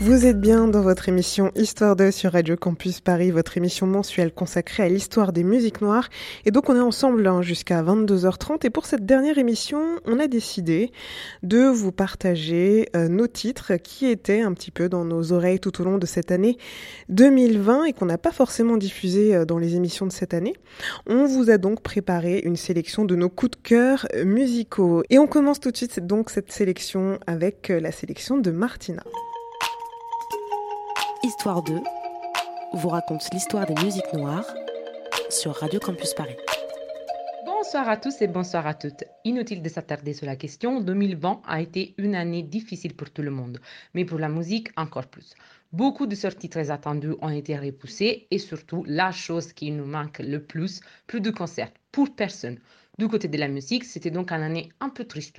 Vous êtes bien dans votre émission Histoire 2 sur Radio Campus Paris, votre émission mensuelle consacrée à l'histoire des musiques noires. Et donc on est ensemble hein, jusqu'à 22h30 et pour cette dernière émission, on a décidé de vous partager euh, nos titres qui étaient un petit peu dans nos oreilles tout au long de cette année 2020 et qu'on n'a pas forcément diffusé euh, dans les émissions de cette année. On vous a donc préparé une sélection de nos coups de cœur musicaux. Et on commence tout de suite donc cette sélection avec euh, la sélection de Martina. Histoire 2 vous raconte l'histoire des musiques noires sur Radio Campus Paris. Bonsoir à tous et bonsoir à toutes. Inutile de s'attarder sur la question, 2020 a été une année difficile pour tout le monde, mais pour la musique encore plus. Beaucoup de sorties très attendues ont été repoussées et surtout, la chose qui nous manque le plus, plus de concerts pour personne. Du côté de la musique, c'était donc une année un peu triste,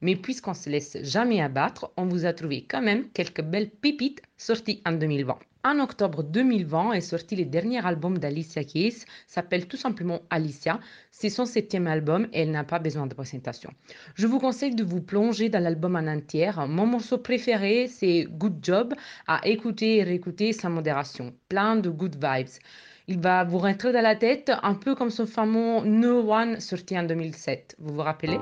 mais puisqu'on se laisse jamais abattre, on vous a trouvé quand même quelques belles pépites sorties en 2020. En octobre 2020 est sorti le dernier album d'Alicia Keys, s'appelle tout simplement Alicia. C'est son septième album et elle n'a pas besoin de présentation. Je vous conseille de vous plonger dans l'album en entière. Mon morceau préféré, c'est Good Job, à écouter et réécouter sans modération. Plein de good vibes. Il va vous rentrer dans la tête un peu comme son fameux No One sorti en 2007. Vous vous rappelez?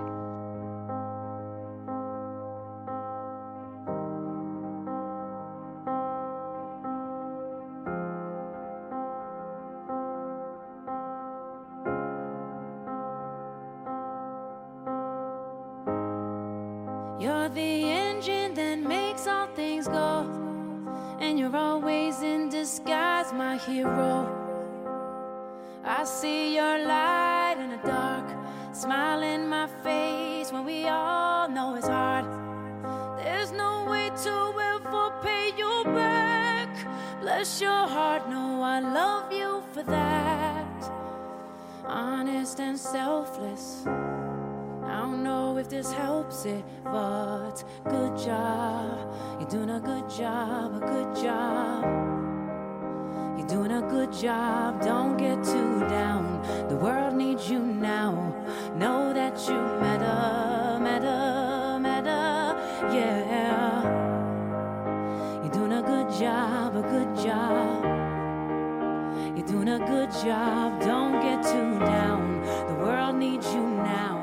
Bless your heart, no, I love you for that. Honest and selfless. I don't know if this helps it, but good job. You're doing a good job, a good job. You're doing a good job, don't get too down. The world needs you now. Know that you matter, matter, matter, yeah. Good job, a good job. You're doing a good job, don't get too down. The world needs you now.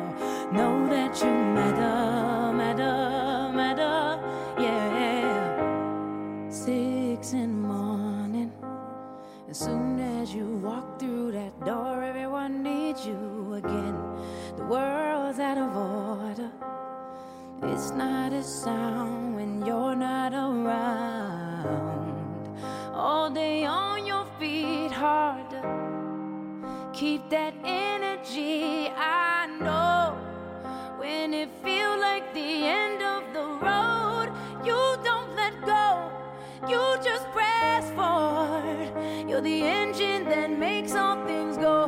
Know that you matter, matter, matter, yeah. Six in the morning. As soon as you walk through that door, everyone needs you again. The world's out of order. It's not a sound when you're not around. All day on your feet, harder. Keep that energy. I know when it feels like the end of the road, you don't let go. You just press forward. You're the engine that makes all things go.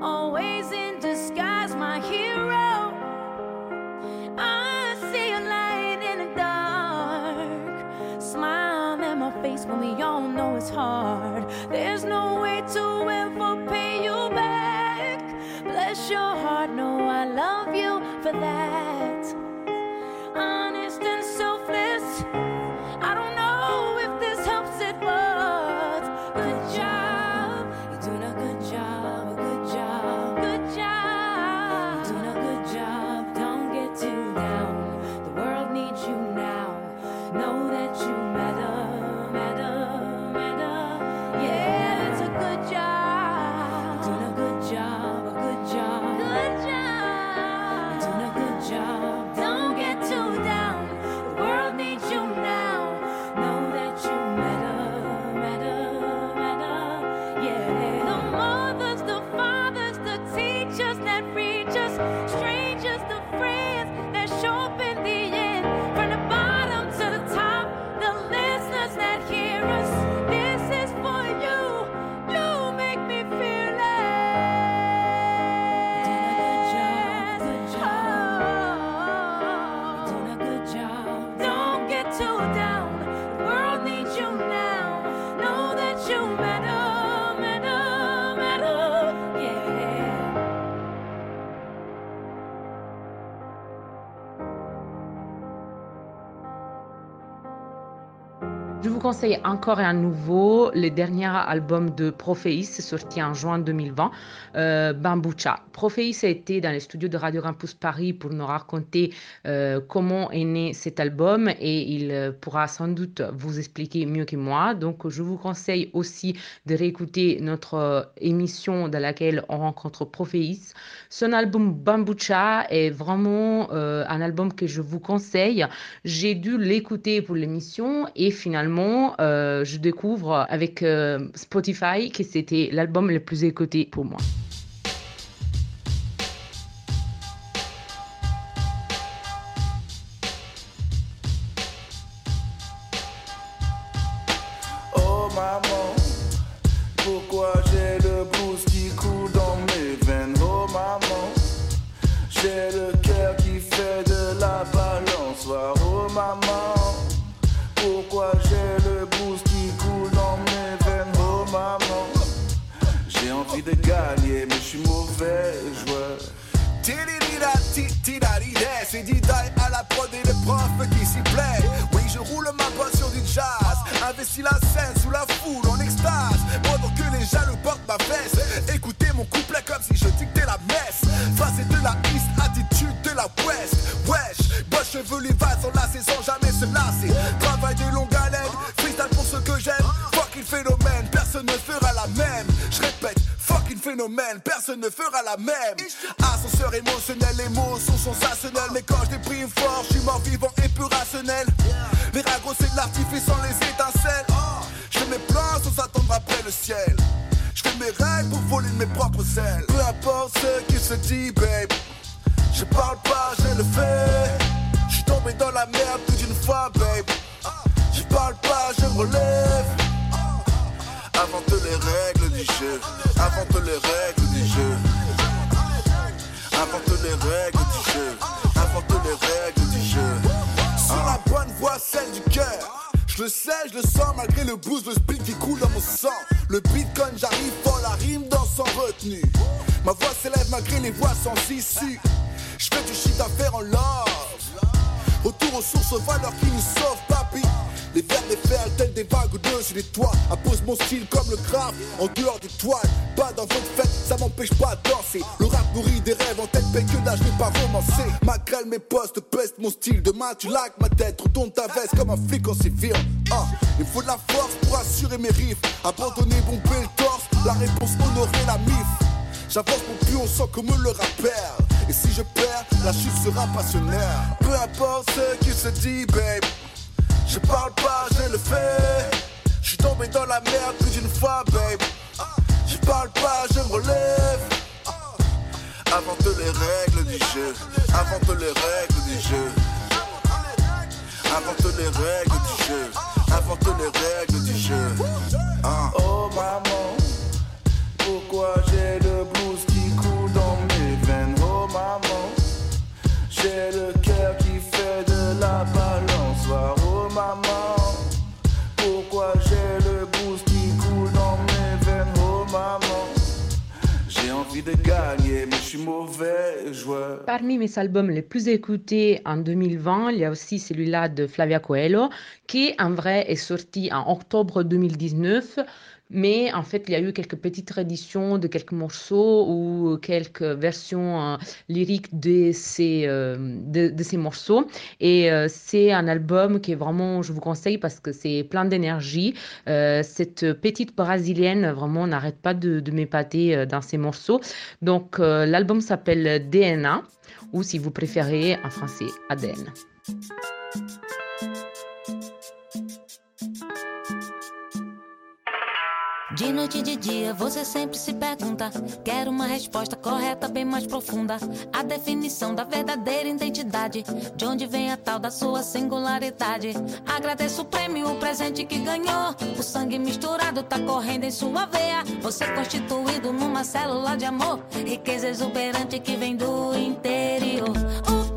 Always in disguise, my hero. When we all know it's hard. There's no way to ever pay you back. Bless your heart, no, I love you for that. Conseille encore à nouveau le dernier album de Prophéis, sorti en juin 2020, euh, Bamboucha. Prophéis a été dans les studios de Radio Campus Paris pour nous raconter euh, comment est né cet album et il euh, pourra sans doute vous expliquer mieux que moi. Donc, je vous conseille aussi de réécouter notre euh, émission dans laquelle on rencontre Prophéis. Son album Bamboucha est vraiment un album que je vous conseille. J'ai dû l'écouter pour l'émission et finalement, euh, je découvre avec euh, Spotify que c'était l'album le plus écouté pour moi. Tididida, C'est Didaï à la prod et les profs qui s'y plaît Oui je roule ma bosse sur du jazz. Investis la scène sous la foule en extase. Pendant que les jaloux portent ma veste Écoutez personne ne fera la même. Ascenseur émotionnel, les mots sont sensationnels. Mais quand je déprime fort, je suis mort vivant et peu rationnel. Les ragots c'est de l'artifice sans les étincelles. Je mes plans sans attendre après le ciel. Je fais mes règles pour voler de mes propres ailes. Peu importe ce qu'il se dit, babe Je parle pas, je le fais. Je suis tombé dans la merde plus d'une fois, babe. Je parle pas, je relève. Invente les règles Invente les règles du jeu Invente les règles du jeu Invente les règles du jeu Sur la bonne voie, celle du cœur je le sais, je le sens malgré le blues, le speed qui coule dans mon sang. Le beat quand j'arrive, fort la rime dans sans retenue. Ma voix s'élève malgré les voix sans issue. Je fais du shit à faire en love. Retour aux sources, aux valeurs qui nous sauvent, papy. Les vers des perles, tels des vagues au-dessus des toits. Appose mon style comme le grave, en dehors des toiles. Pas dans votre fête, ça m'empêche pas de danser. Le rap nourrit des rêves en tête, paye que d'âge, n'est pas romancé. Ma grêle, mes postes, peste mon style. Demain, tu likes ma tête, retourne ta veste comme un flic en civil. Ah, il faut de la force pour assurer mes riffs. Abandonner, bomber le torse, la réponse, honorer la mif. J'avance mon plus on sent comme le rappeur. Et si je perds, la chute sera passionnelle. Peu importe ce qu'il se dit, babe. Je parle pas, je le fais. Je suis tombé dans la merde plus d'une fois, babe. Je parle pas, je me relève. Invente les règles du jeu. Invente les règles du jeu. Invente les règles du jeu. Invente les règles du jeu. Ah. Oh maman, pourquoi j'ai le blues qui coule dans mes veines? Oh maman, j'ai le Parmi mes albums les plus écoutés en 2020, il y a aussi celui-là de Flavia Coelho, qui en vrai est sorti en octobre 2019. Mais en fait, il y a eu quelques petites rééditions de quelques morceaux ou quelques versions euh, lyriques de ces, euh, de, ces morceaux. Et euh, c'est un album qui est vraiment, je vous conseille parce que c'est plein d'énergie. Cette petite brésilienne, vraiment, n'arrête pas de, de m'épater dans ces morceaux. Donc, l'album s'appelle DNA ou si vous préférez en français, ADN. De noite e de dia, você sempre se pergunta. Quero uma resposta correta, bem mais profunda. A definição da verdadeira identidade. De onde vem a tal da sua singularidade. Agradeço o prêmio, o presente que ganhou. O sangue misturado tá correndo em sua veia. Você constituído numa célula de amor. Riqueza exuberante que vem do interior. O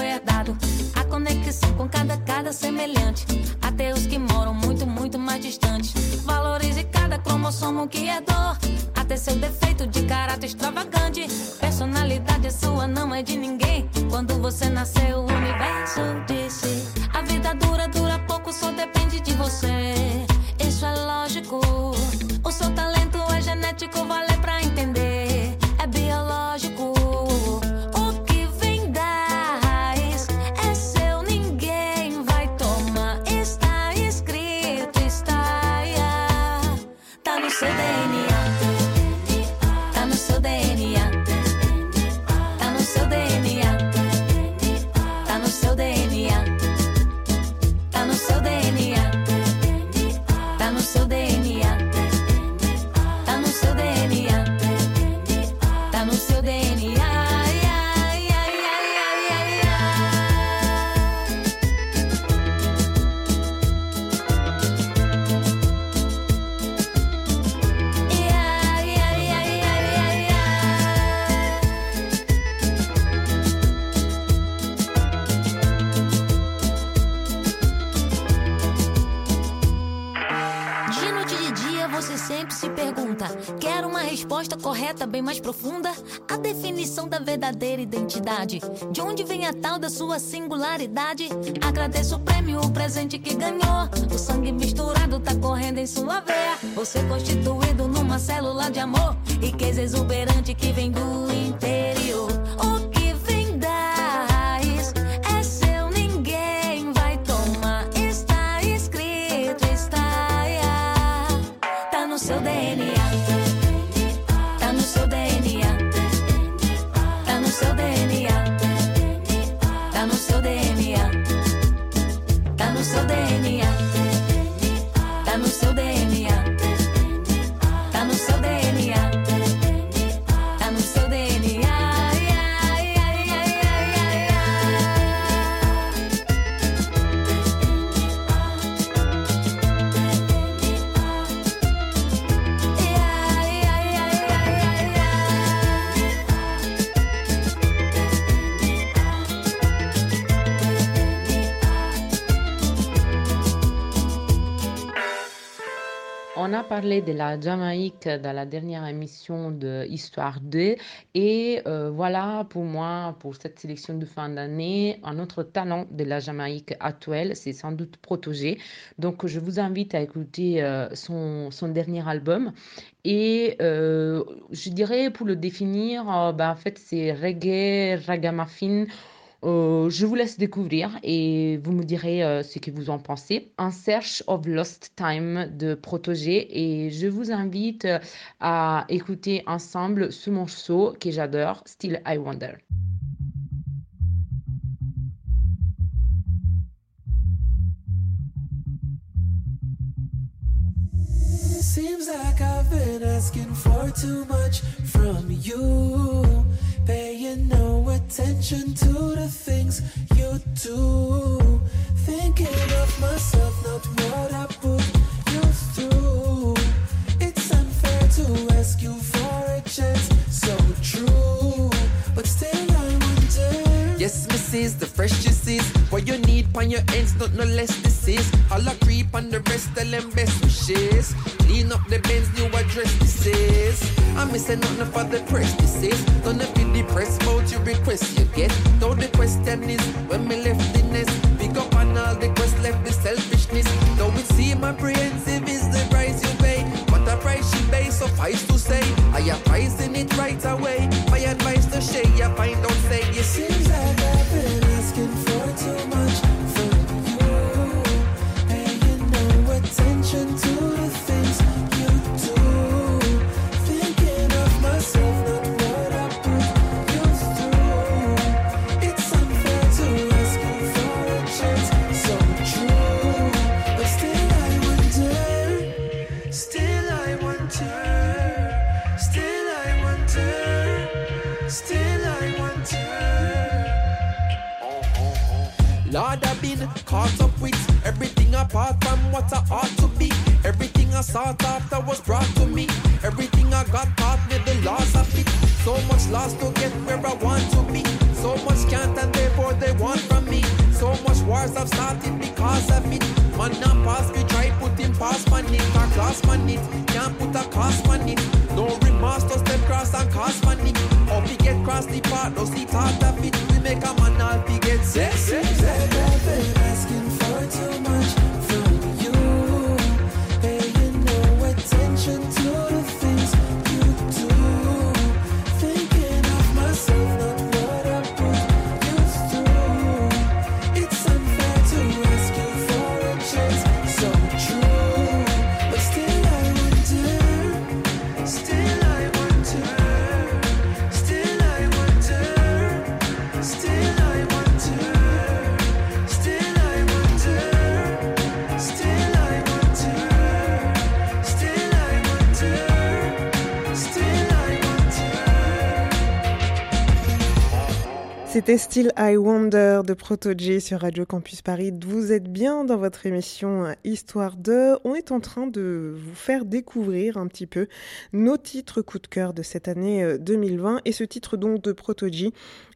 vedado. A conexão com cada cada semelhante. Até os que moram muito, muito mais distantes. Valorize cada cromossomo que é dor. Até seu defeito de caráter extravagante. Personalidade é sua, não é de ninguém. Quando você nasceu, o universo disse: A vida dura, dura pouco, só depende de você. Isso é lógico. O seu talento é genético, vale da verdadeira identidade. De onde vem a tal da sua singularidade? Agradeço o prêmio, o presente que ganhou. O sangue misturado tá correndo em sua veia. Você constituído numa célula de amor. Riqueza exuberante que vem do interior. Parlé de la Jamaïque dans la dernière émission de Histoire 2 et euh, voilà pour moi, pour cette sélection de fin d'année, un autre talent de la Jamaïque actuelle, c'est sans doute Protégé. Donc je vous invite à écouter euh, son, son dernier album et euh, je dirais pour le définir, bah, en fait c'est reggae, ragamuffin, euh, je vous laisse découvrir et vous me direz euh, ce que vous en pensez. Un Search of Lost Time de Protégé et je vous invite euh, à écouter ensemble ce morceau que j'adore, Still I Wonder. Seems like I've been asking for too much from you. Paying no attention to the things you do. Thinking of myself, not what I put you through. It's unfair to ask you for a chance, Missus, the fresh juices. What you need pon your ends, not no less this is. I creep on the rest, tell them best wishes. Clean up the bins, new address this is. I'm missing nothing for the press this is. Don't be depressed about your request you get. Though the question is, when me left the nest, pick up on all the quest, left the selfishness. Though it seem apprehensive is the price you pay. What a price she pay, suffice to say. I am pricing it right away. My advice to share, you find out, I got taught me the laws of it. So much lost to get where I want to be. So much can't and therefore they want from me. So much wars have started because of it. Man not pass me, try put him past man it. Or class man it, can't put a cost man it. No remorse to step cross and cost man it. Up we get cross the part, no see part of it. We make a man all we get sex. sex, C'était Still I Wonder de Protoje sur Radio Campus Paris. Vous êtes bien dans votre émission euh, Histoire de. On est en train de vous faire découvrir un petit peu nos titres coup de cœur de cette année euh, 2020 et ce titre donc de Protoje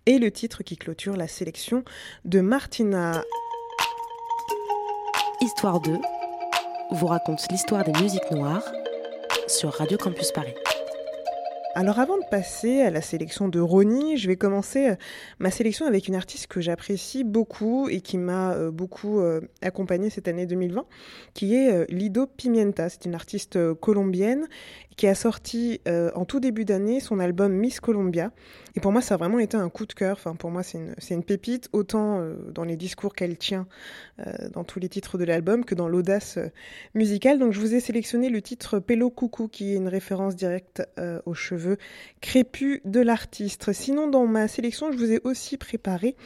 est le titre qui clôture la sélection de Martina. Histoire 2 vous raconte l'histoire des musiques noires sur Radio Campus Paris. Alors avant de passer à la sélection de Ronnie, je vais commencer euh, ma sélection avec une artiste que j'apprécie beaucoup et qui m'a euh, beaucoup euh, accompagnée cette année 2020, qui est Lido Pimienta. C'est une artiste colombienne qui a sorti euh, en tout début d'année son album Miss Colombia. Et pour moi, ça a vraiment été un coup de cœur. Enfin, pour moi, c'est une, une pépite, autant euh, dans les discours qu'elle tient euh, dans tous les titres de l'album que dans l'audace euh, musicale. Donc, je vous ai sélectionné le titre Pelo Coucou, qui est une référence directe euh, aux cheveux crépus de l'artiste. Sinon, dans ma sélection, je vous ai aussi préparé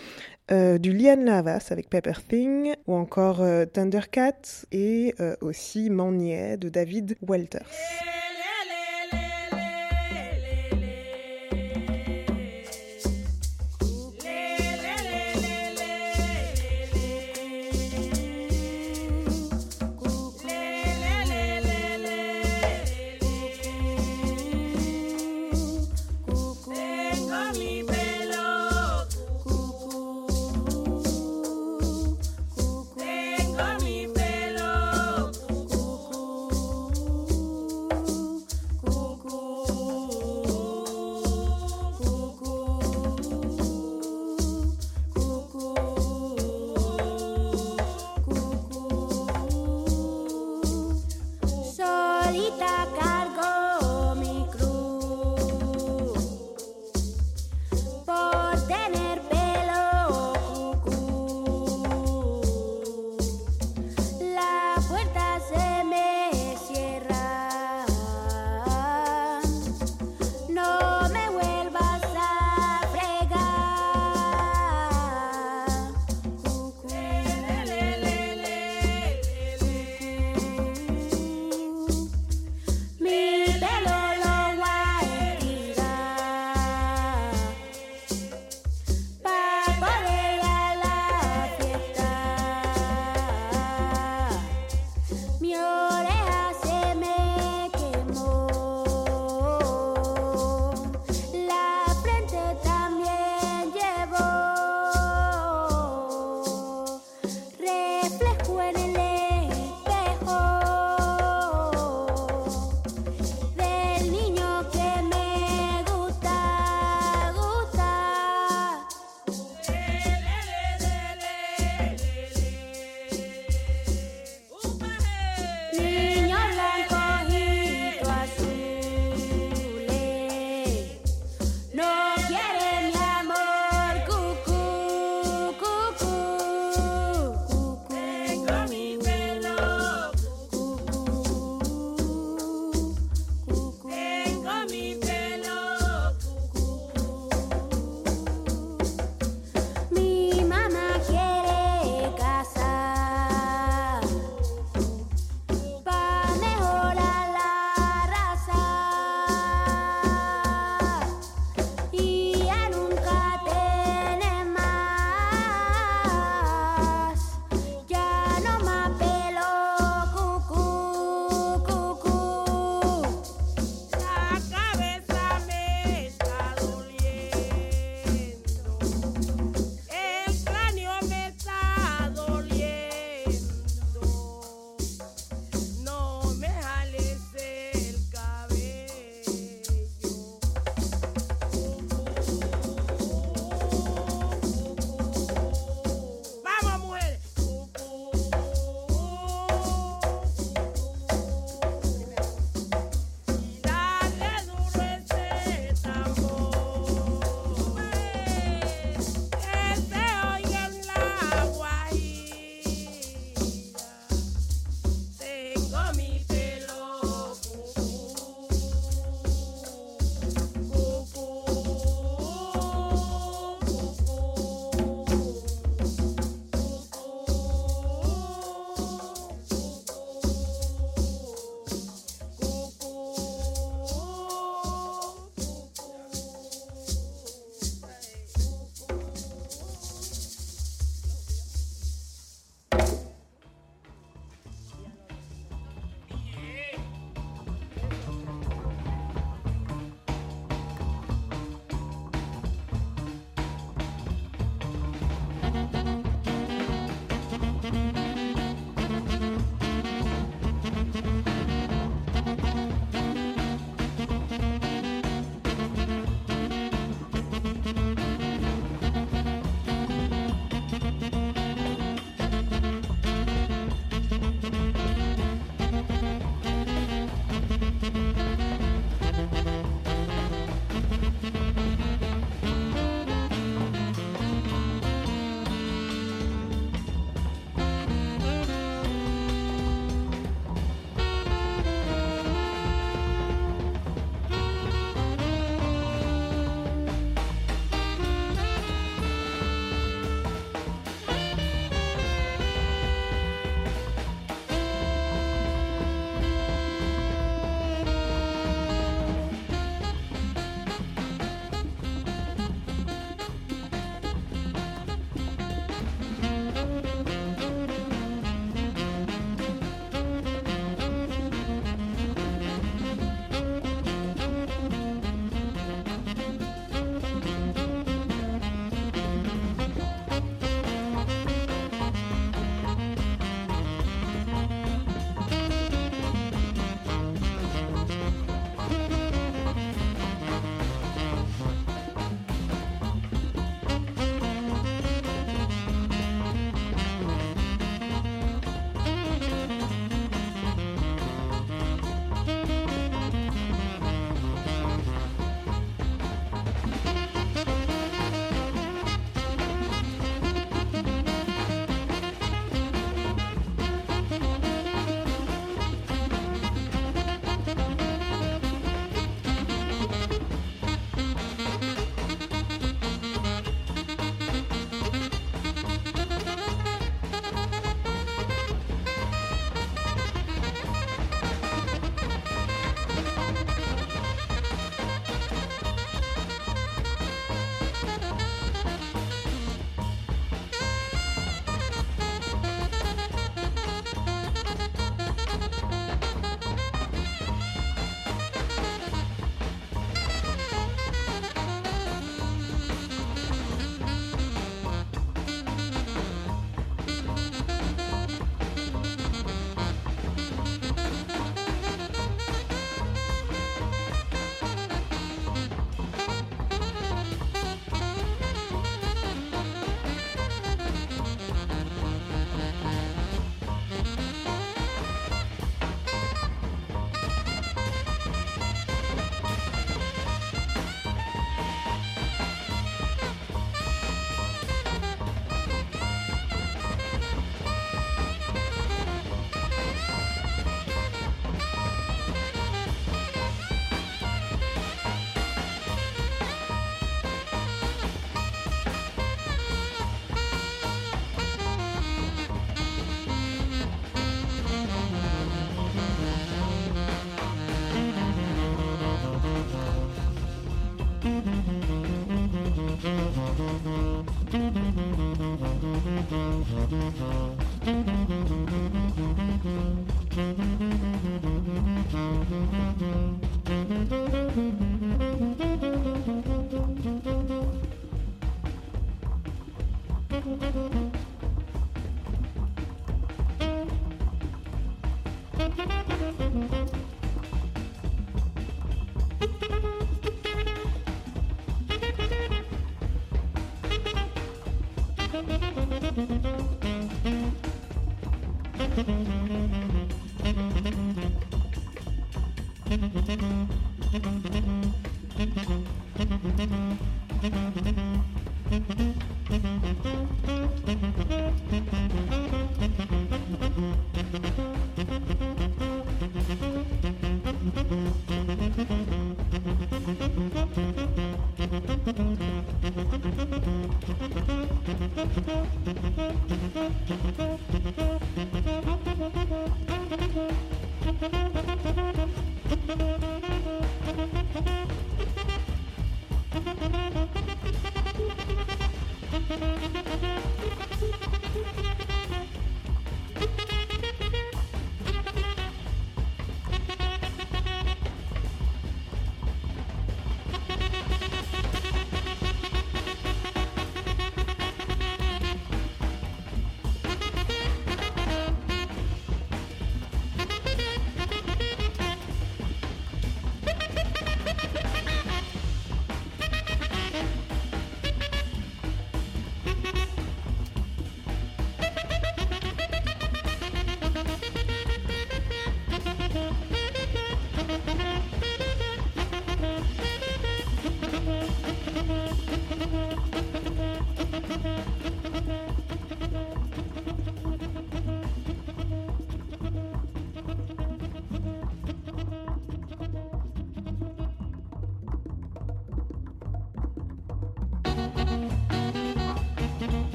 euh, du Lian Lavas avec Pepper Thing, ou encore euh, Thundercat, et euh, aussi Manier de David Walters.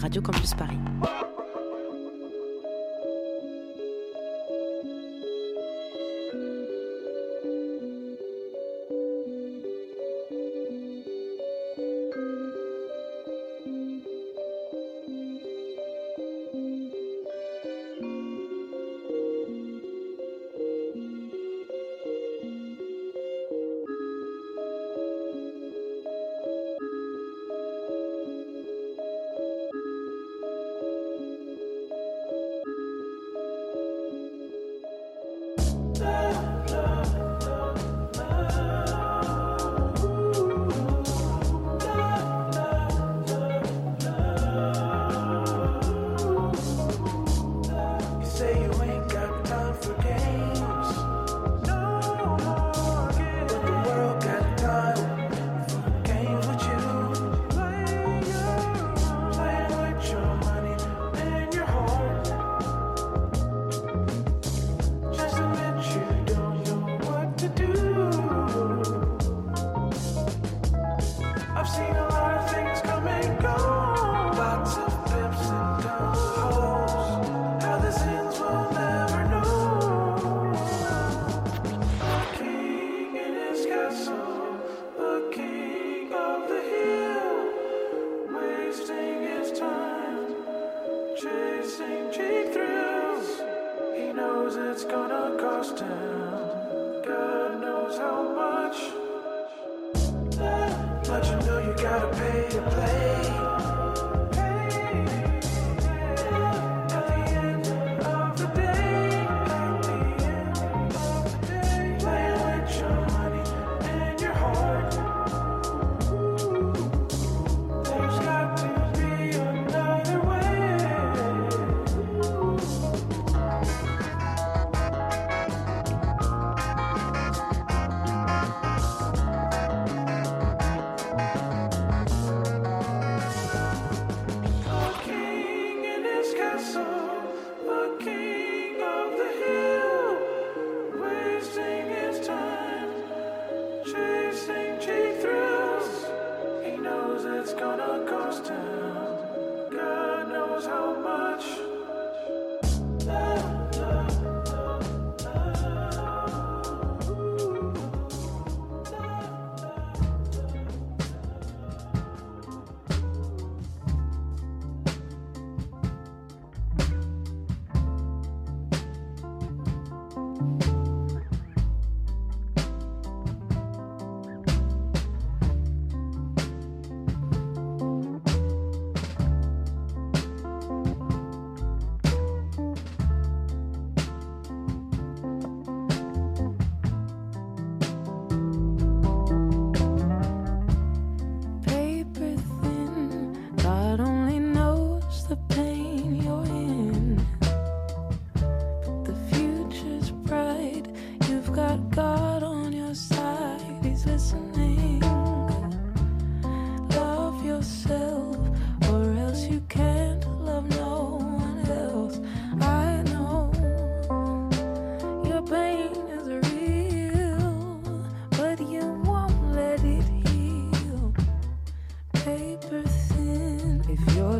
Radio Campus Paris. Bye.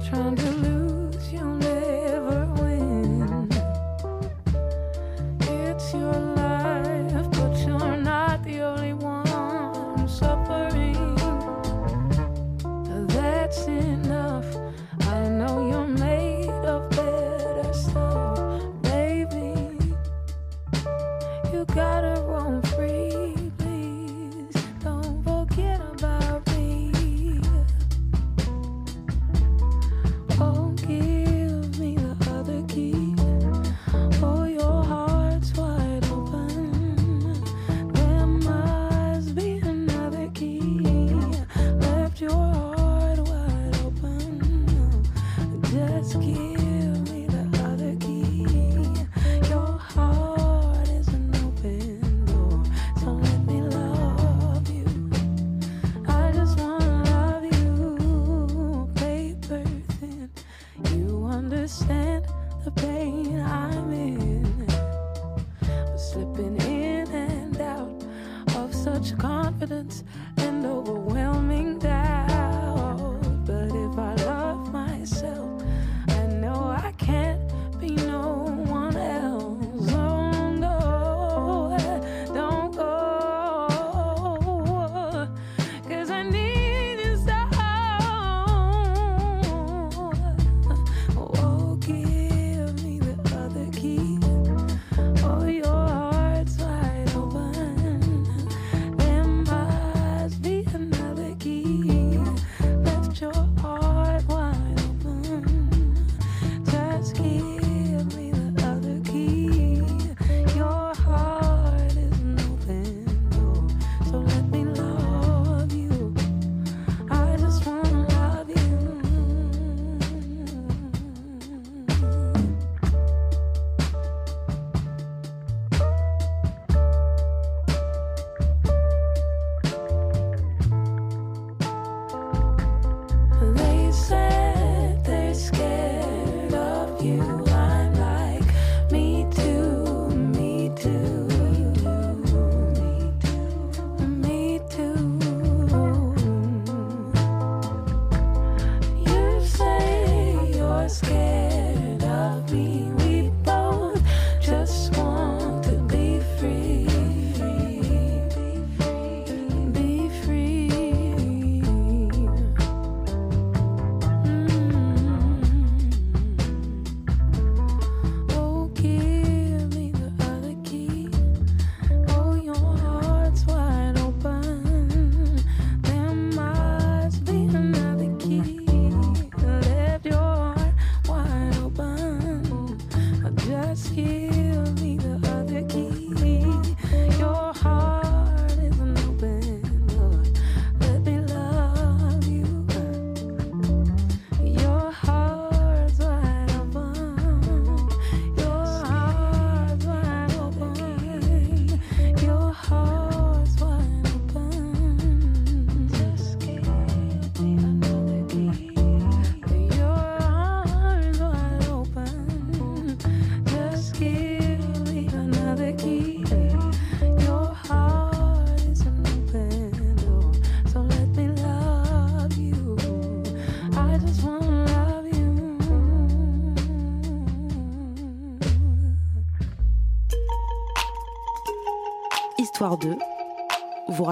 trying to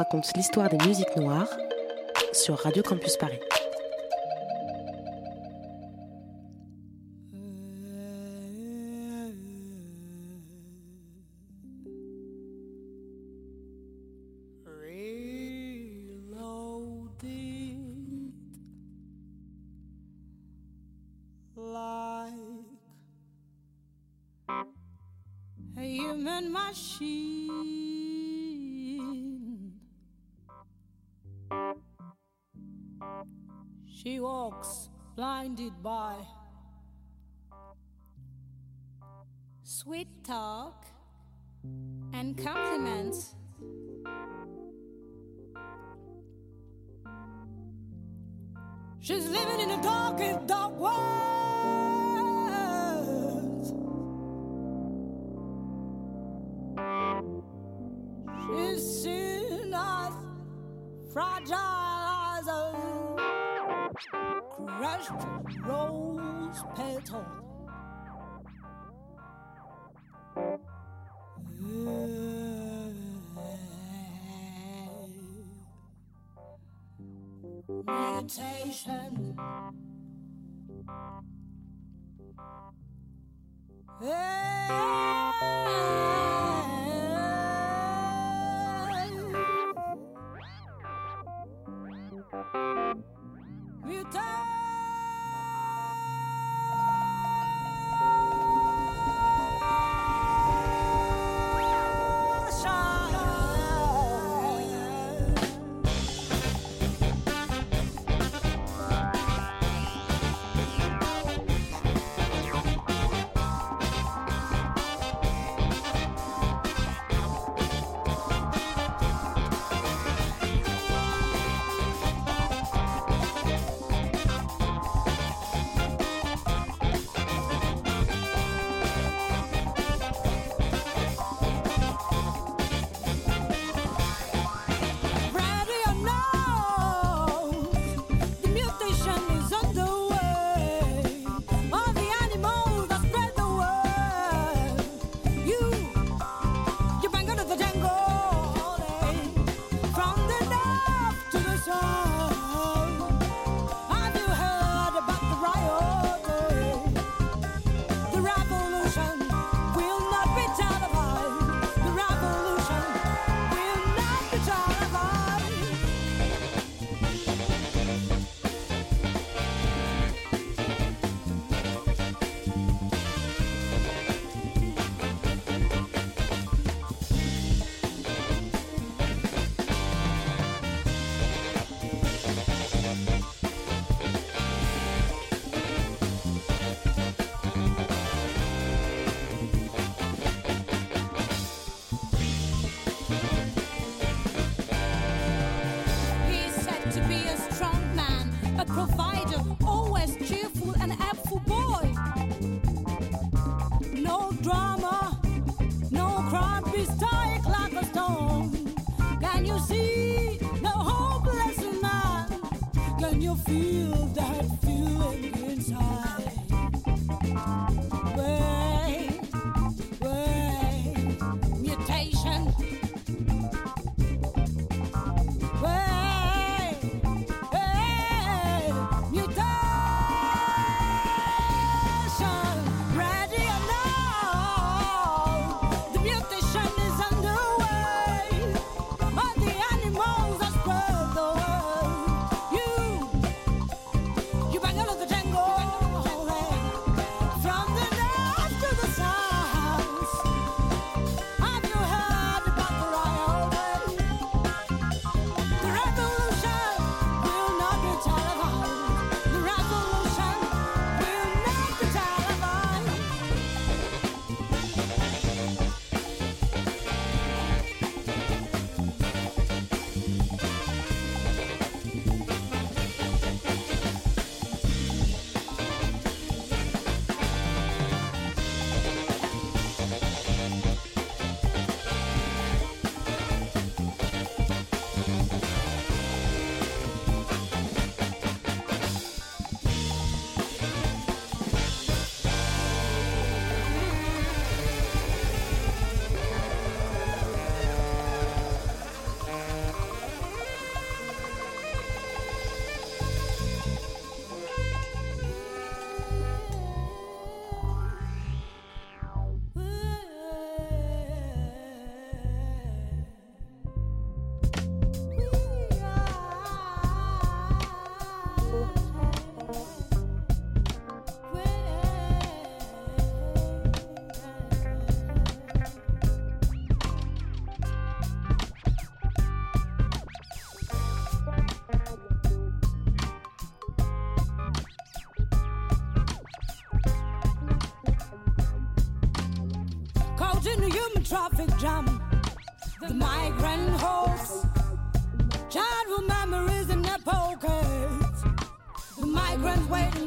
raconte l'histoire des musiques noires sur Radio Campus Paris. She walks blinded by sweet talk and compliments. She's living in a dark and dark world. She's seen us fragile crushed rose petal. Meditation. Hey. See the hopeless man? Can you feel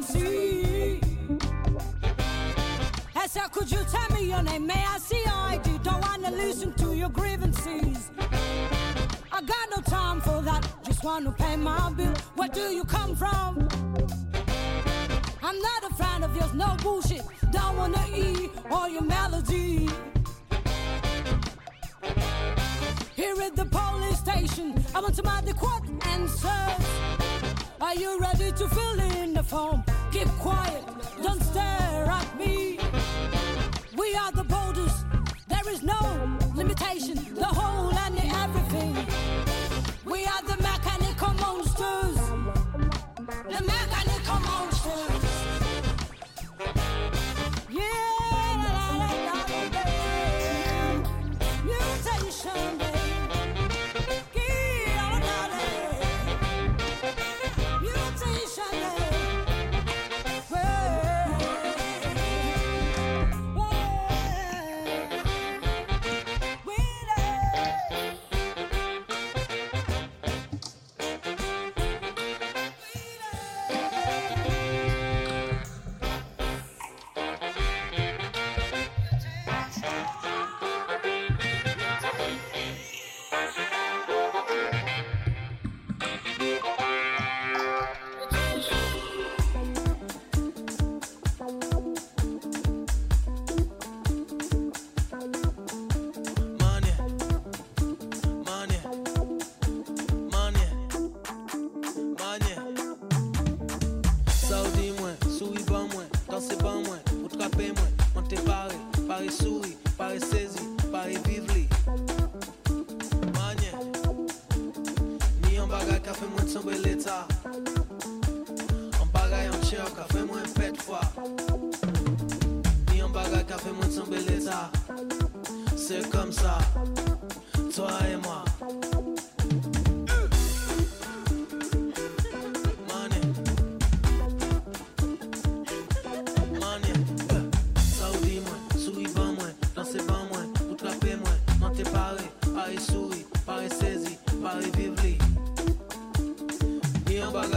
see. I said, could you tell me your name? May I see your ID? Don't wanna listen to your grievances. I got no time for that. Just wanna pay my bill. Where do you come from? I'm not a friend of yours, no bullshit. Don't wanna eat all your melody. Here at the police station, I want somebody quote answers. Are you ready to fill in the form? Keep quiet, don't stare at me. We are the boulders, there is no limitation, the whole and the everything. We are the mechanical monsters, the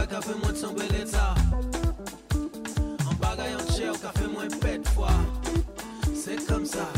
ka fait moins de sombre l'état. En bagay comme ça.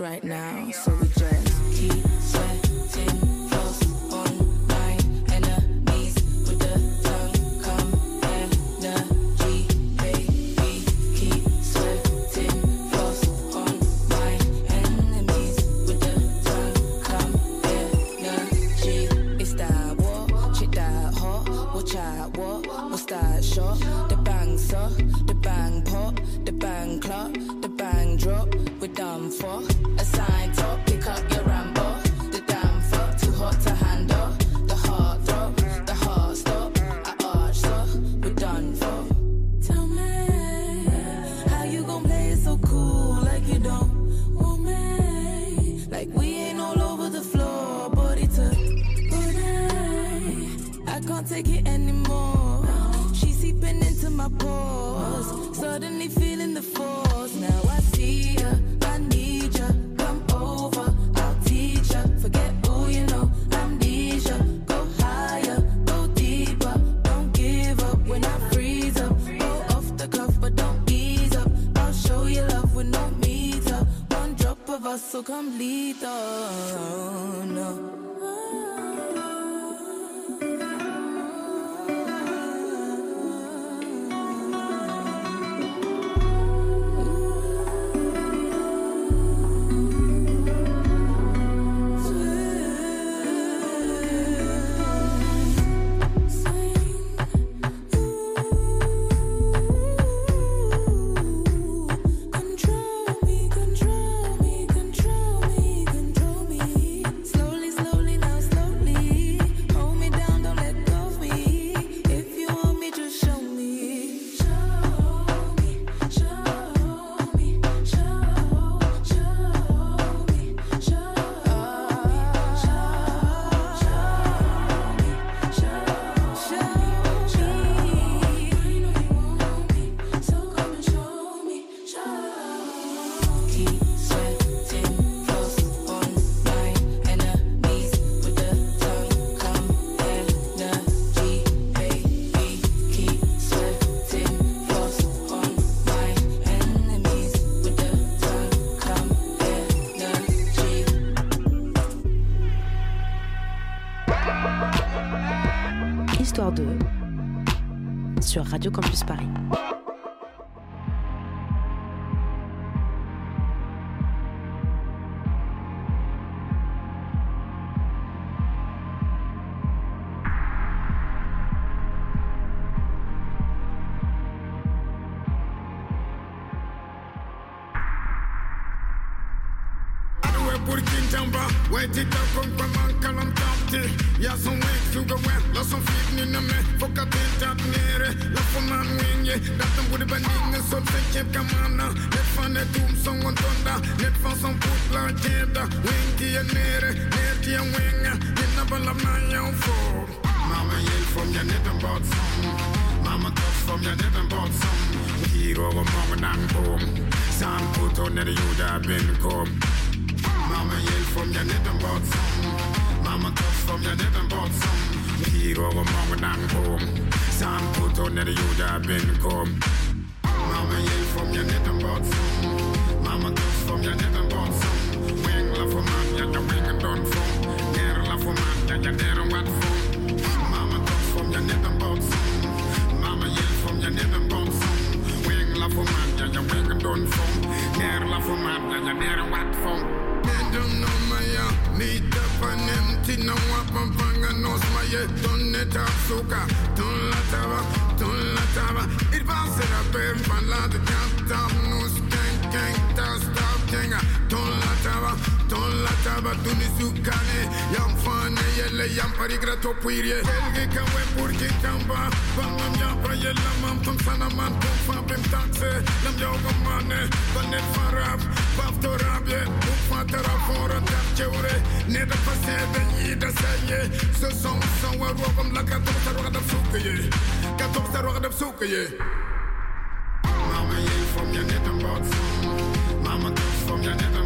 Right Campus Paris. mig titta kung på man kallar kapti Jag som wing fluga wen, la som fick ni na me Foka till tapp nere, la får man winge Datten borde vara ninge, så tänker kan manna Lätt fan är dom som hon tunda. Lätt fan som portlar jävda Wing till nere, ner till en winga Dina balla manja hon får. Mamma hjälp om jag nedan bad som. Mamma tuff om jag nedan bad som. Giro och mamma namn på Samt foto när det gjorde bin kom. Mamma hjälp from your living bots Mama tops from your living bots Hero och mamma namnkom Samt foton när det gjorde benkom Mama hjälp from your living bots Mama tops from your living Wing love för man, jag jag wingen don fång Nerla för man, jag jag neron vad fång Mama tops from your living bots Mama hjälp from your living Wing love för man, jag jag wingen don fång Nerla för man, jag jag neron vad fång don't know my uh, Need up and empty, no up and bang and no smile Don't let up soca, don't let up, don't let up. It was a pain, but la de can't stop, no skank, can't stop, can't Don't let up. Don la taba Duni sukane Yam fane yelle yam parigra topuirie Elge kawe purki kamba Bangam yapa yella mam tum sana man Tum fa bim takse Lam yoga mane Banet farab Bafto rabye Tum fa tarab fora tap cheure Neda pasebe yida saye So song song wa rogam la katom sa roga dap suke ye Katom sa roga dap suke ye Mama ye from ya net and bought some Mama toss from ya net and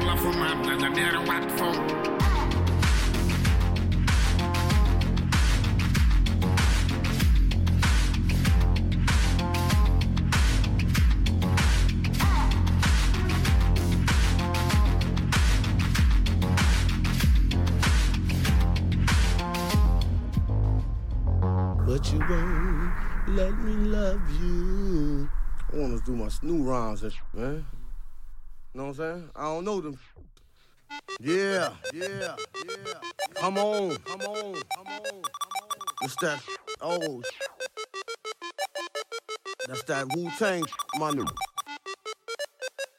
fumata. But you won't let me love you. I wanna do my new rhymes and man. Know what I'm saying? I don't know them. Yeah, yeah, yeah. Come on, come on, come on. come on. It's that oh That's that Wu Tang, my new.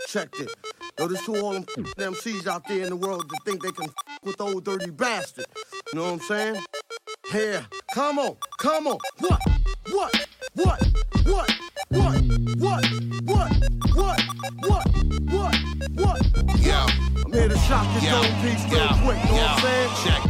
Check it. Yo, there's two all them MCs out there in the world that think they can with the old dirty bastard. You know what I'm saying? Here, come on, come on. What? What? What? What? What? What? What? What? What? What? What? Yeah. I'm here to shock your Yeah. dome piece real Yeah. quick. Know what I'm saying? Check.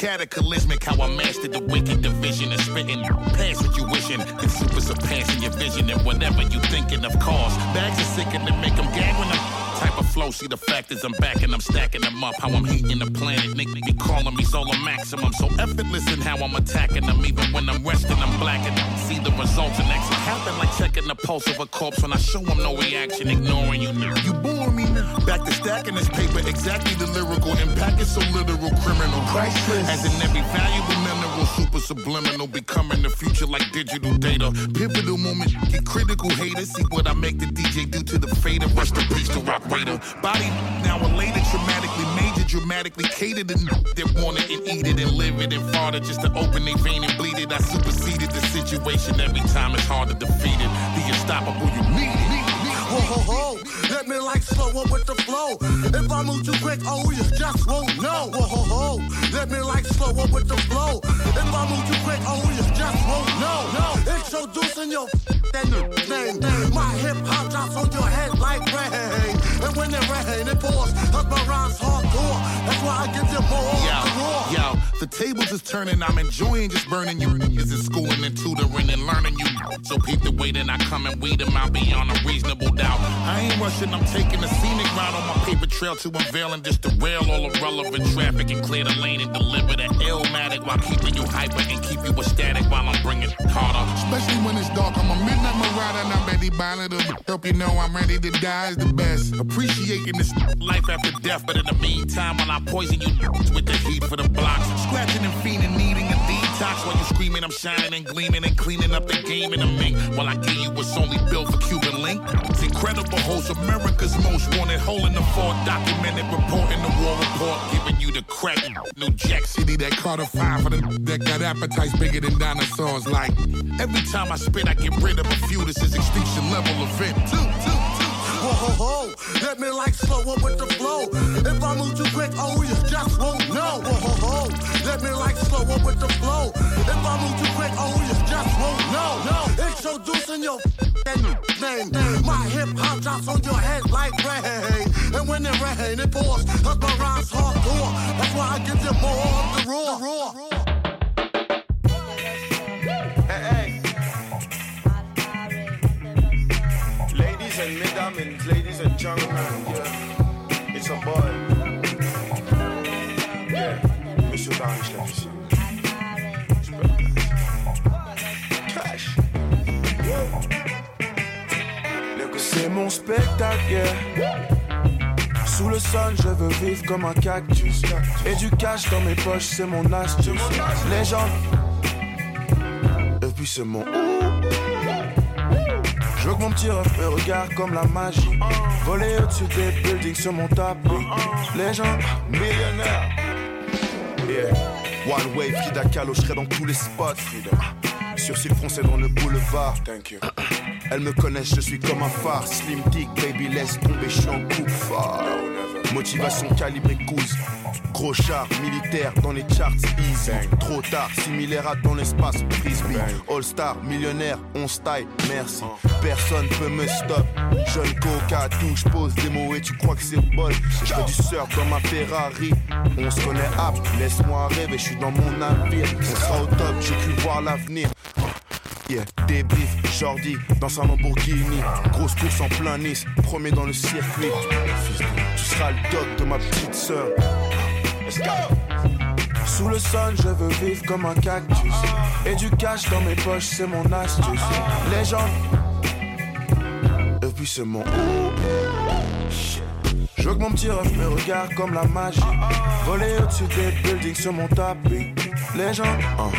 Cataclysmic how I mastered the wicked division and spitting past what you wishing. The super surpassing your vision and whatever you thinking of cause. Bags are sick and they make them gag when I'm type of flow. See the fact is I'm back and I'm stacking them up. How I'm heating the planet. Nick be calling me solar maximum. So effortless in how I'm attacking them. Even when I'm resting, I'm blacking them. See the results and next happen like checking the pulse of a corpse when I show them no reaction, ignoring you. Now. You bore me. now. Back to stacking this paper, exactly the lyrical impact is so literal, criminal. Priceless. As in every valuable super subliminal, becoming the future like digital data. Pivotal moment, get critical haters. See what I make the DJ do to the fader. Rest in peace to rock raider. Body now elated, traumatically major, dramatically catered to they want it and eat it and live it and it just to open their vein and bleed it. I superseded the situation every time. It's hard to defeat it. The unstoppable, you need it. Ho ho ho, let me like slow up with the flow. If I move too quick, oh you just won't know. Ho ho ho, let me like slow up with the flow. If I move too quick, oh you just won't know. No, introducing your that name. My hip hop drops on your head like rain. And when it rain, it pours. Cause my rhymes hardcore. That's why I give you more. Yo, yo, the tables is turning. I'm enjoying just burning you niggas in schooling and tutoring and learning you. So peep the way that I come and weed them out beyond a reasonable I ain't rushing, I'm taking a scenic route on my paper trail to unveil and just derail all irrelevant traffic and clear the lane and deliver the illmatic while keeping you hyper and keep you ecstatic while I'm bringing harder. Especially when it's dark, I'm a midnight marauder and I'm by to help you know I'm ready to die is the best. Appreciating this life after death, but in the meantime, while I poison you with the heat for the blocks, scratching and fiending, needing a detox while you screaming, I'm shining gleaming and cleaning up the game in the mink. While I give you what's only built for Cuban link. It's incredible host, America's most wanted, hole in the fort, documented, reporting the war report, giving you the crack. New Jack City, That Carter five for the that got appetites bigger than dinosaurs. Like every time I spit, I get rid of a few. This is extinction level event. Two, two, two. Ho ho ho, let me like slow up with the flow. If I move too quick, oh you just won't know. Ho ho ho, let me like slow up with the flow. If I move too quick, oh you just won't know. No, introducing your name. My hip hop drops on your head like rain. And when it rain, it pours. Cause my rhymes hardcore. That's why I give you more of the raw. raw. Ladies and mesdames, ladies and gentlemen, yeah. It's a boy. Cash. C'est mon spectacle. Sous le sol, je veux vivre comme un cactus. Et du cash dans mes poches, c'est mon astuce. Les gens. Et puis c'est mon. Je veux mon petit ref regarde comme la magie. Voler au-dessus des buildings sur mon tapis. Les gens, millionnaires. Yeah. One Wave, je serai dans tous les spots. Sur cils français dans le boulevard. Thank you. Elles me connaissent, je suis comme un phare. Slim dick, baby, laisse tomber, je suis en coupe phare. Motivation calibrée couze. Gros char militaire dans les charts easy. Trop tard, similaire à dans l'espace frisbee. All star, millionnaire, on style, merci. Personne peut me stop. Jeune coca, tout, je pose des mots et tu crois que c'est bol. Je fais du surf dans ma Ferrari. On se connaît app, laisse-moi rêver, je suis dans mon navire. On sera au top, j'ai cru voir l'avenir. Yeah, débrief, Jordi dans sa Lamborghini. Grosse course en plein Nice, premier dans le circuit. Tu seras le doc de ma petite go! Sous le sol, je veux vivre comme un cactus. Et du cash dans mes poches, c'est mon astuce. Les gens. Et puis c'est mon. Je que mon petit ref me regarde comme la magie. Voler au-dessus des buildings sur mon tapis. Les gens. hein.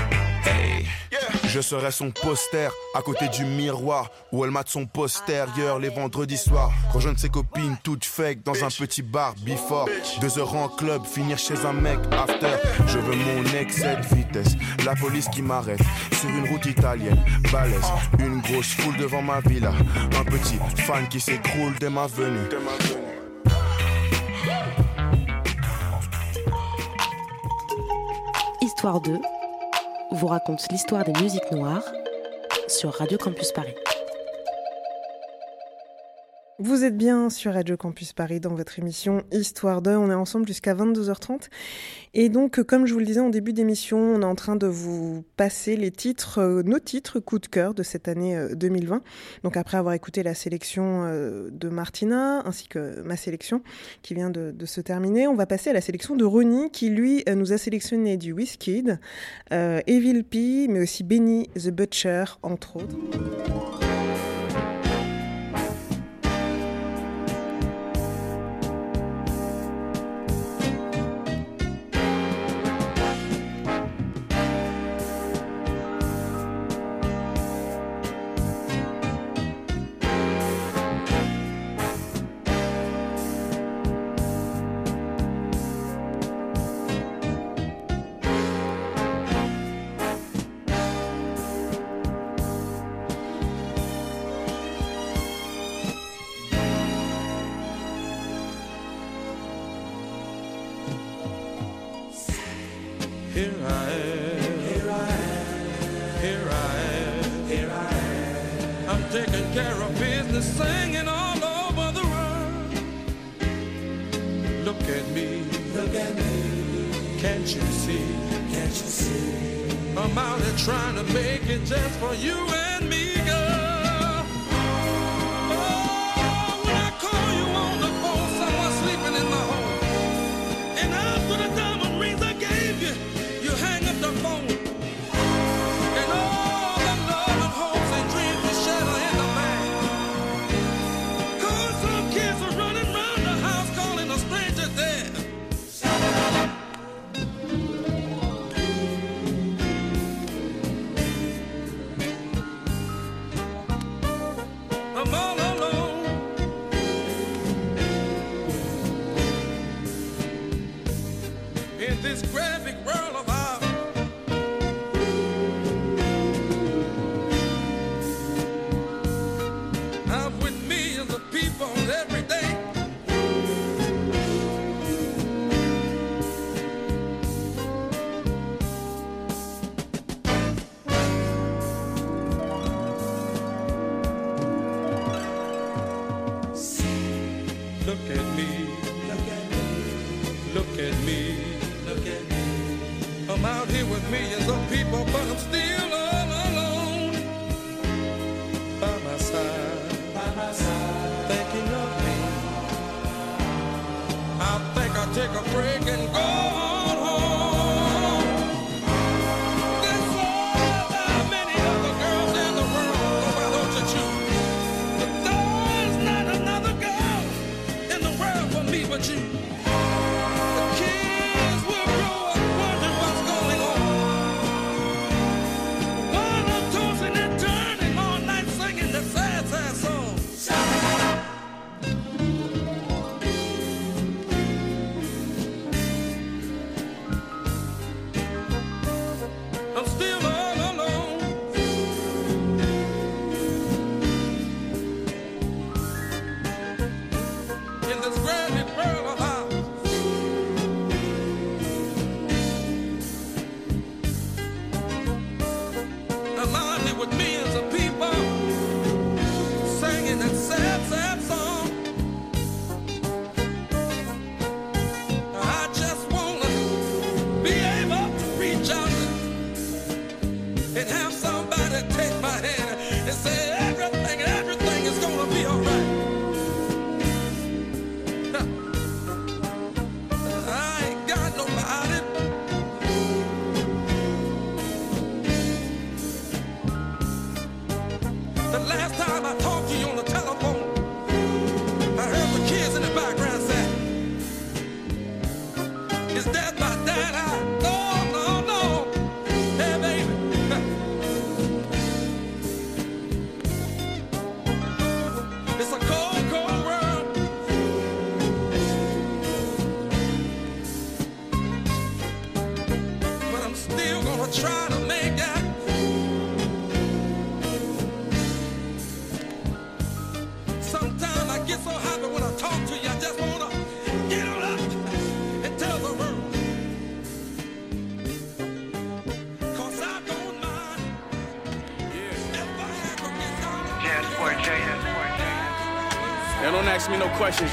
Je serai son poster à côté du miroir où elle mate son postérieur les vendredis soirs. Rejoindre ses copines toutes fake dans un petit bar before. Deux heures en club, finir chez un mec after. Je veux mon excès de vitesse. La police qui m'arrête sur une route italienne. Balèze, une grosse foule devant ma villa. Un petit fan qui s'écroule dès ma venue. Histoire 2 vous raconte l'histoire des musiques noires sur Radio Campus Paris. Vous êtes bien sur Radio Campus Paris dans votre émission Histoire 2. On est ensemble jusqu'à 22h30. Et donc, comme je vous le disais en début d'émission, on est en train de vous passer les titres, euh, nos titres coup de cœur de cette année euh, 2020. Donc, après avoir écouté la sélection euh, de Martina ainsi que ma sélection qui vient de, se terminer, on va passer à la sélection de Ronnie qui, lui, euh, nous a sélectionné du Wizkid, euh, Evil P, mais aussi Benny the Butcher, entre autres.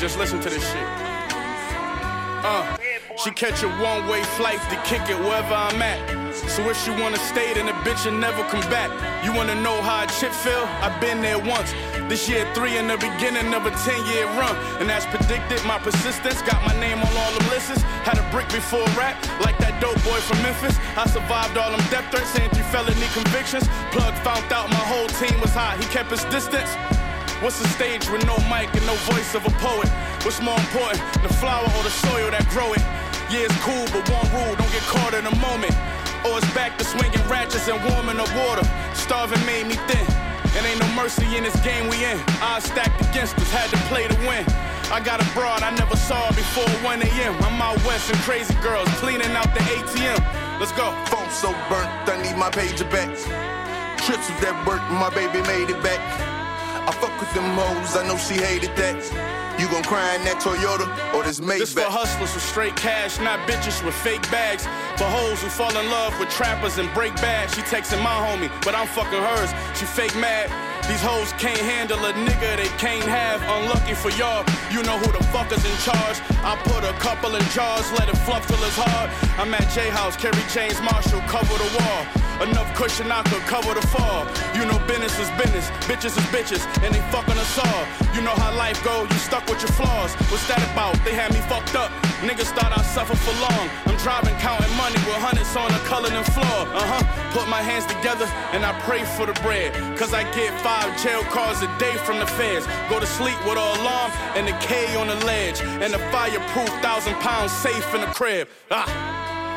Just listen to this shit. Uh, she catch a one-way flight to kick it wherever I'm at. So if she wanna stay, then the bitch will never come back. You wanna know how a chip feel? I've been there once. This year three in the beginning of a 10-year run. And as predicted, my persistence got my name on all the lists. Had a brick before rap, like that dope boy from Memphis. I survived all them death threats and three felony convictions. Plug found out my whole team was hot. He kept his distance. What's a stage with no mic and no voice of a poet? What's more important, the flower or the soil that grow it? Yeah, it's cool, but one rule, don't get caught in a moment. Or it's back to swinging ratchets and warming up water. Starving made me thin. And ain't no mercy in this game we in. I stacked against us, had to play to win. I got a broad I never saw before 1 a.m. I'm out west and crazy girls cleaning out the ATM. Let's go. Phone so burnt, I need my pager back. Trips with that work, my baby made it back. I fuck with them hoes, I know she hated that. You gon' cry in that Toyota or this Maybach? This for hustlers with straight cash, not bitches with fake bags. For hoes who fall in love with trappers and break bad. She texting my homie, but I'm fucking hers. She fake mad. These hoes can't handle a nigga they can't have. Unlucky for y'all, you know who the fuck is in charge. I put a couple in jars, let it fluff till it's hard. I'm at J House, Kerry James Marshall, cover the wall. Enough cushion I could cover the fall. You know business is business, bitches is bitches, and they fucking us all. You know how life go, you stuck with your flaws. What's that about? They had me fucked up. Niggas thought I'd suffer for long. I'm driving, counting money with hundreds on the and floor. Uh huh. Put my hands together and I pray for the bread. Cause I get five jail calls a day from the feds. Go to sleep with an alarm and a K on the ledge. And a fireproof thousand pounds safe in the crib. Ah.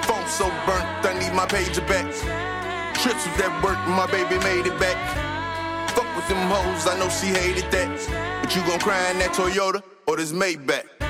Phone so burnt, I need my pager back. Trips with that work, my baby made it back. Fuck with them hoes, I know she hated that. But you gon' cry in that Toyota or this Maybach?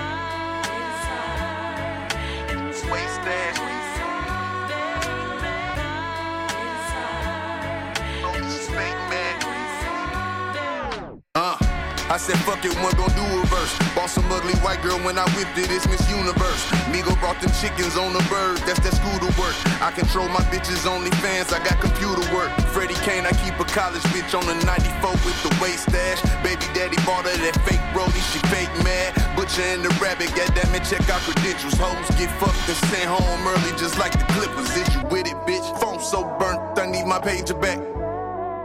I said fuck it, one gon' do a verse. Bought some ugly white girl when I whipped it, it's Miss Universe. Migo brought them chickens on the bird, that's that scooter work. I control my bitches only fans, I got computer work. Freddie Kane, I keep a college bitch on the 94 with the waist stash. Baby daddy bought her that fake brody, she fake mad. Butcher and the rabbit, goddamn it, check out credentials. Hoes get fucked and sent home early just like the Clippers. Is you with it, bitch? Phone so burnt, I need my pager back.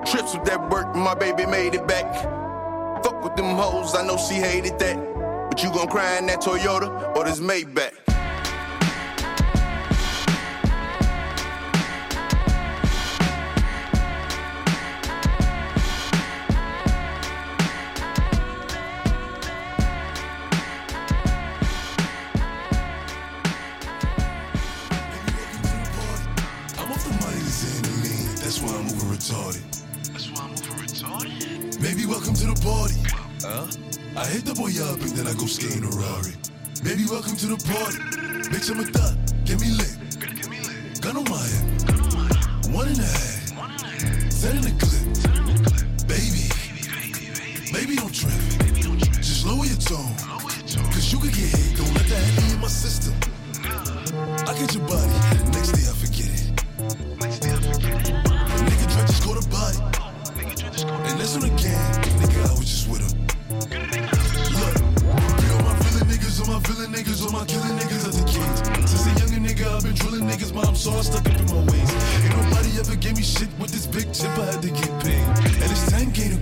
Trips with that work, my baby made it back. Fuck with them hoes, I know she hated that. But you gon' cry in that Toyota or this Maybach? Baby, welcome to the party. Huh? I hit the boy up and then I go skate in a Rari. Baby, welcome to the party. Bitch, I'm a thot. Get me lit. Gun on my head. One and a half. Set in the clip. Baby. Baby, don't trip. Just lower your tone. Cause you could get hit. Don't let that be in my system. I get your body. Next day I forget it. And that's on the gang. Nigga, I was just with him. Look, bring all my villain niggas, all my villain niggas, all my killing niggas as a kid. Since a younger nigga, I've been drilling niggas, mom, so I stuck up in my ways. Ain't nobody ever gave me shit with this big chip, I had to get paid. And it's 10K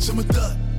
Bitch, I'm a thot.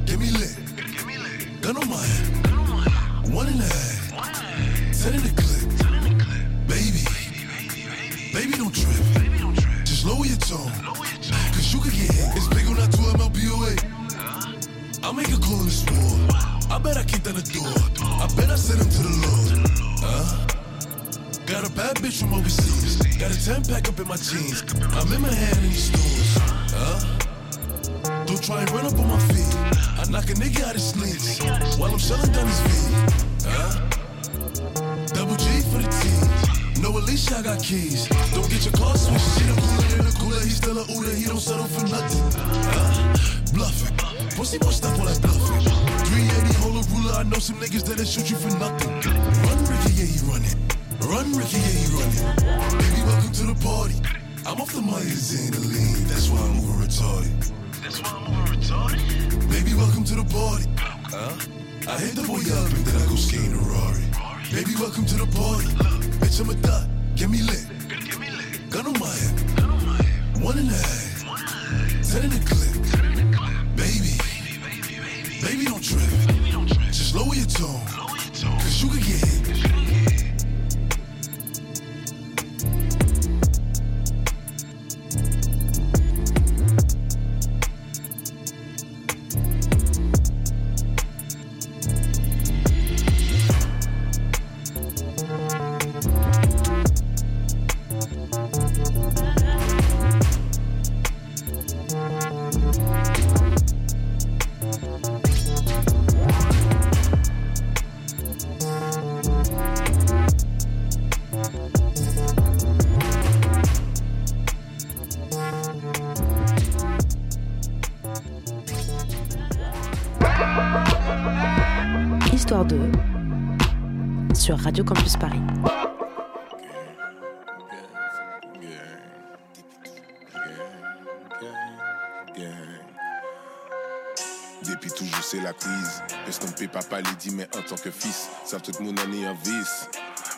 Depuis toujours c'est la crise. Estomper papa les dit mais en tant que fils Savent tout le monde en vice.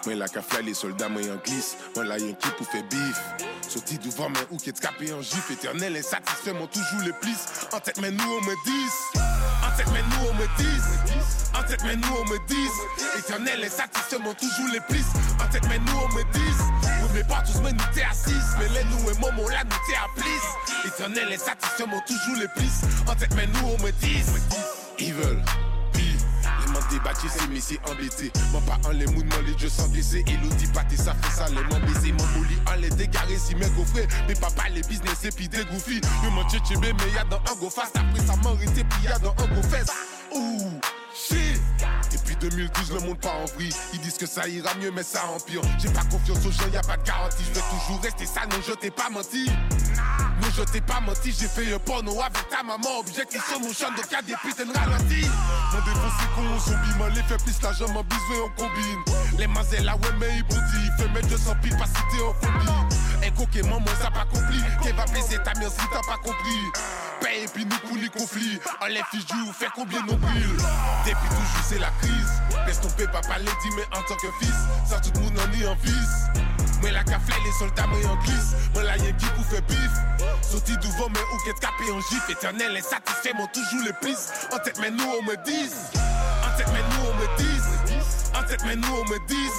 Moi la café les soldats moi en glisse. Moi là y'en qui pour faire bif. Sorti devant mais ou qui est capé en gif Éternel insatisfait m'ont toujours les plis. En tête mais nous on me dit En tête mais nous on me dit En tête mais nous on me dit Éternel insatisfait m'ont toujours les plis. En tête mais nous on me dit Oui mais pas tous mais nous t'es assis. Mais les nous et maman là nous t'es à plis Éternel insatisfait m'ont toujours les plis En tête mais nous on me dit Ils veulent c'est mais c'est embêté. Moi pas en les mouns, moi les dieux sans blessés. Elodie pâté, ça fait ça, les mains baisées. Mon mouli en les dégarés, si mes gaufrés. Mais papa les business et puis des goufis. Yo mon tchétché, mais y'a dans un go fast. Après ça m'a arrêté, puis y'a dans un go fest. Ouh, shit. Depuis 2012, le monde part en vrille. Ils disent que ça ira mieux, mais ça empire. J'ai pas confiance aux gens, y a pas de garantie. Je vais toujours rester ça, non, je t'ai pas menti. Non, je t'ai pas menti, j'ai fait un porno avec ta maman. Objectif sur mon champ, donc y'a des putains de ralentis. Mon défaut, c'est qu'on zombie, moi les fait plus l'argent, mon bisou et on combine. Les mazelles, là, ouais, mais ils bondissent. Fait mettre 200 piles, pas cité en coquet, maman, ça pas compris. Qu'elle va baiser ta mère si t'as pas compris. Paye et puis nous pour les conflits. Enlève fiche du fait combien nombril. Depuis toujours, c'est la crise. Laisse tomber, papa les dit, mais en tant que fils, ça tout le monde en est en fils. Moi la café, les soldats, moi en glisse. Moi la qui pour faire bif. Sorti devant, mais ou qu'est capé en gif? Éternel insatisfait, m'ont toujours les plis. En tête, mais nous on me dit. En mais on. En tête, mais nous on me dit.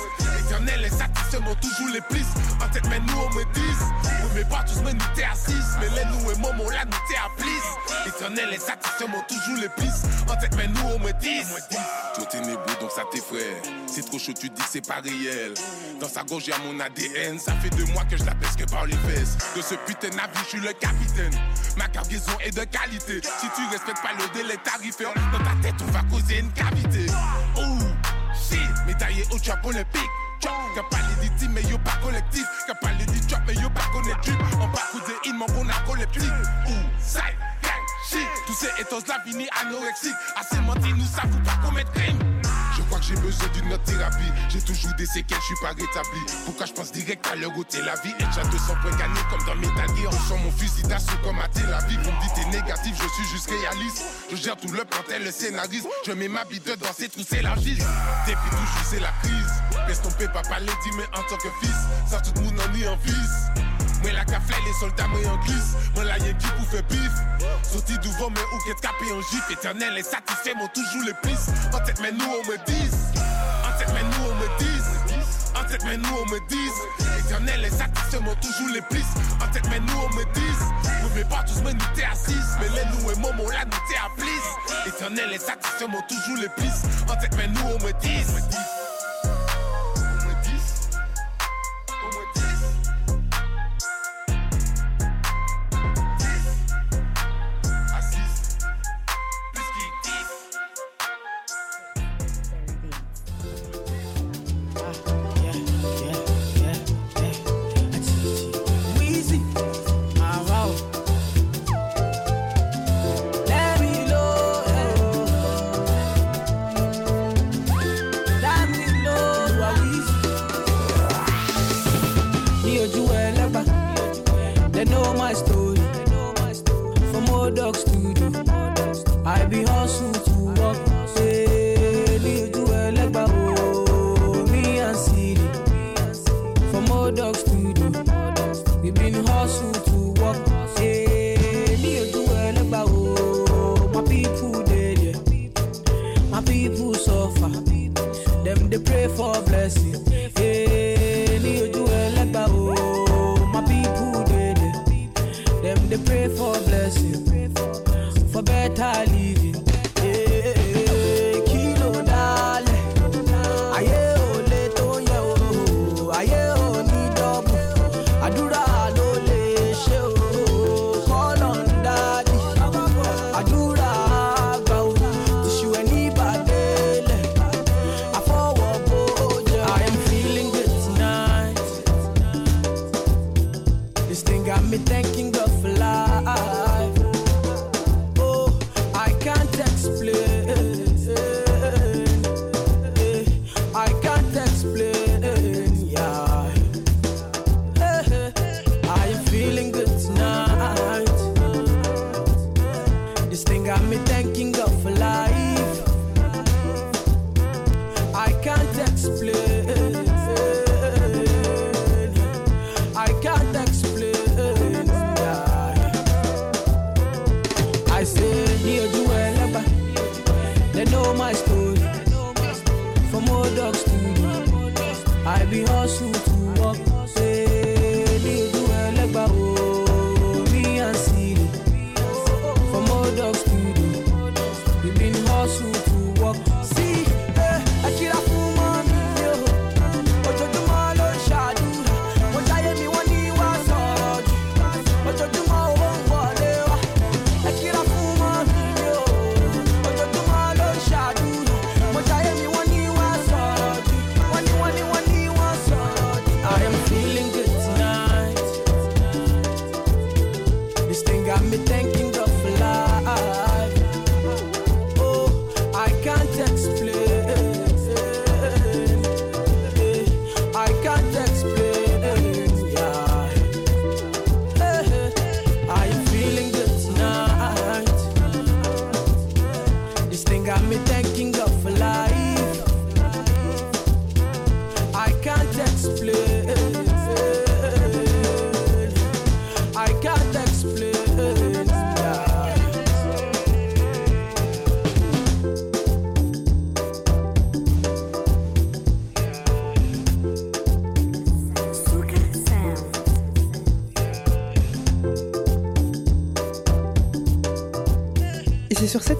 Éternel insatisfait, m'ont toujours les plis. En tête, mais nous on me dit. Oui, mais pas tous, mais nous t'es assis. Mais les nous et maman là, nous t'es à plis. Éternel insatisfait, m'ont toujours les plis. En tête, mais nous on me dit. Toi t'es né beau, donc ça t'effraie. C'est trop chaud, tu dis c'est pas réel. Dans sa gorge, y'a mon ADN. Ça fait deux mois que je la pèse que par les fesses. De ce putain de navire, je suis le capitaine. Ma cargaison est de qualité. Si tu respectes pas le délai tarifaire, dans ta tête, on va causer une cavité. Ouh, shit, médaillé au chapeau olympique. Qu'a parlé des teams, mais yo pas collectif. Qu'a parlé des drop, mais yo pas connectif. On pas causé in, mon on a collectif. Ouh, side, gang, shit. Tous ces étos là fini anorexique. Assez menti, nous savons pas commettre crime. J'ai besoin d'une autre thérapie. J'ai toujours des séquelles, je suis pas rétabli. Pourquoi je pense direct à leur ôter la vie Et déjà 200 points gagnés comme dans Metal Gear. On sent mon fusil d'assaut comme à Tel Aviv. On me dit t'es négatif, je suis juste réaliste. Je gère tout le plantel, le scénariste. Je mets ma bite dans ces trous, s'élargissent. Depuis toujours, c'est la crise. Laisse tomber, papa les dit, mais en tant que fils, ça tout le monde en est en fils. La café, les soldats, moi en glisse. Moi la qui pour faire bif. Sorti devant, mais ou qu'est capé en gif. Éternel et satisfait, m'ont toujours les plis. En tête, mais nous on me dit. En tête, mais nous on me dit. En tête, mais nous on me dit. Éternel et satisfait, m'ont toujours les plis. En tête, mais nous on me dit. Oui, mais pas tous, mais nous t'es assis. Mais les nous et maman là, nous t'es à plis. Éternel et satisfait, m'ont toujours les plis. En tête, mais nous on me dit.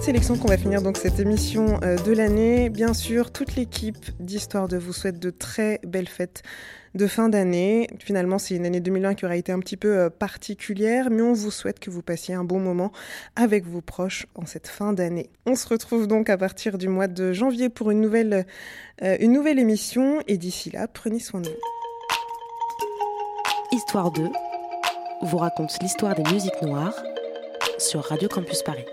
sélection qu'on va finir donc cette émission euh, de l'année. Bien sûr, toute l'équipe d'Histoire de vous souhaite de très belles fêtes de fin d'année. Finalement, c'est une année 2020 qui aura été un petit peu euh, particulière, mais on vous souhaite que vous passiez un bon moment avec vos proches en cette fin d'année. On se retrouve donc à partir du mois de janvier pour une nouvelle, euh, une nouvelle émission, et d'ici là, prenez soin de vous. Histoire 2 vous raconte l'histoire des musiques noires sur Radio Campus Paris.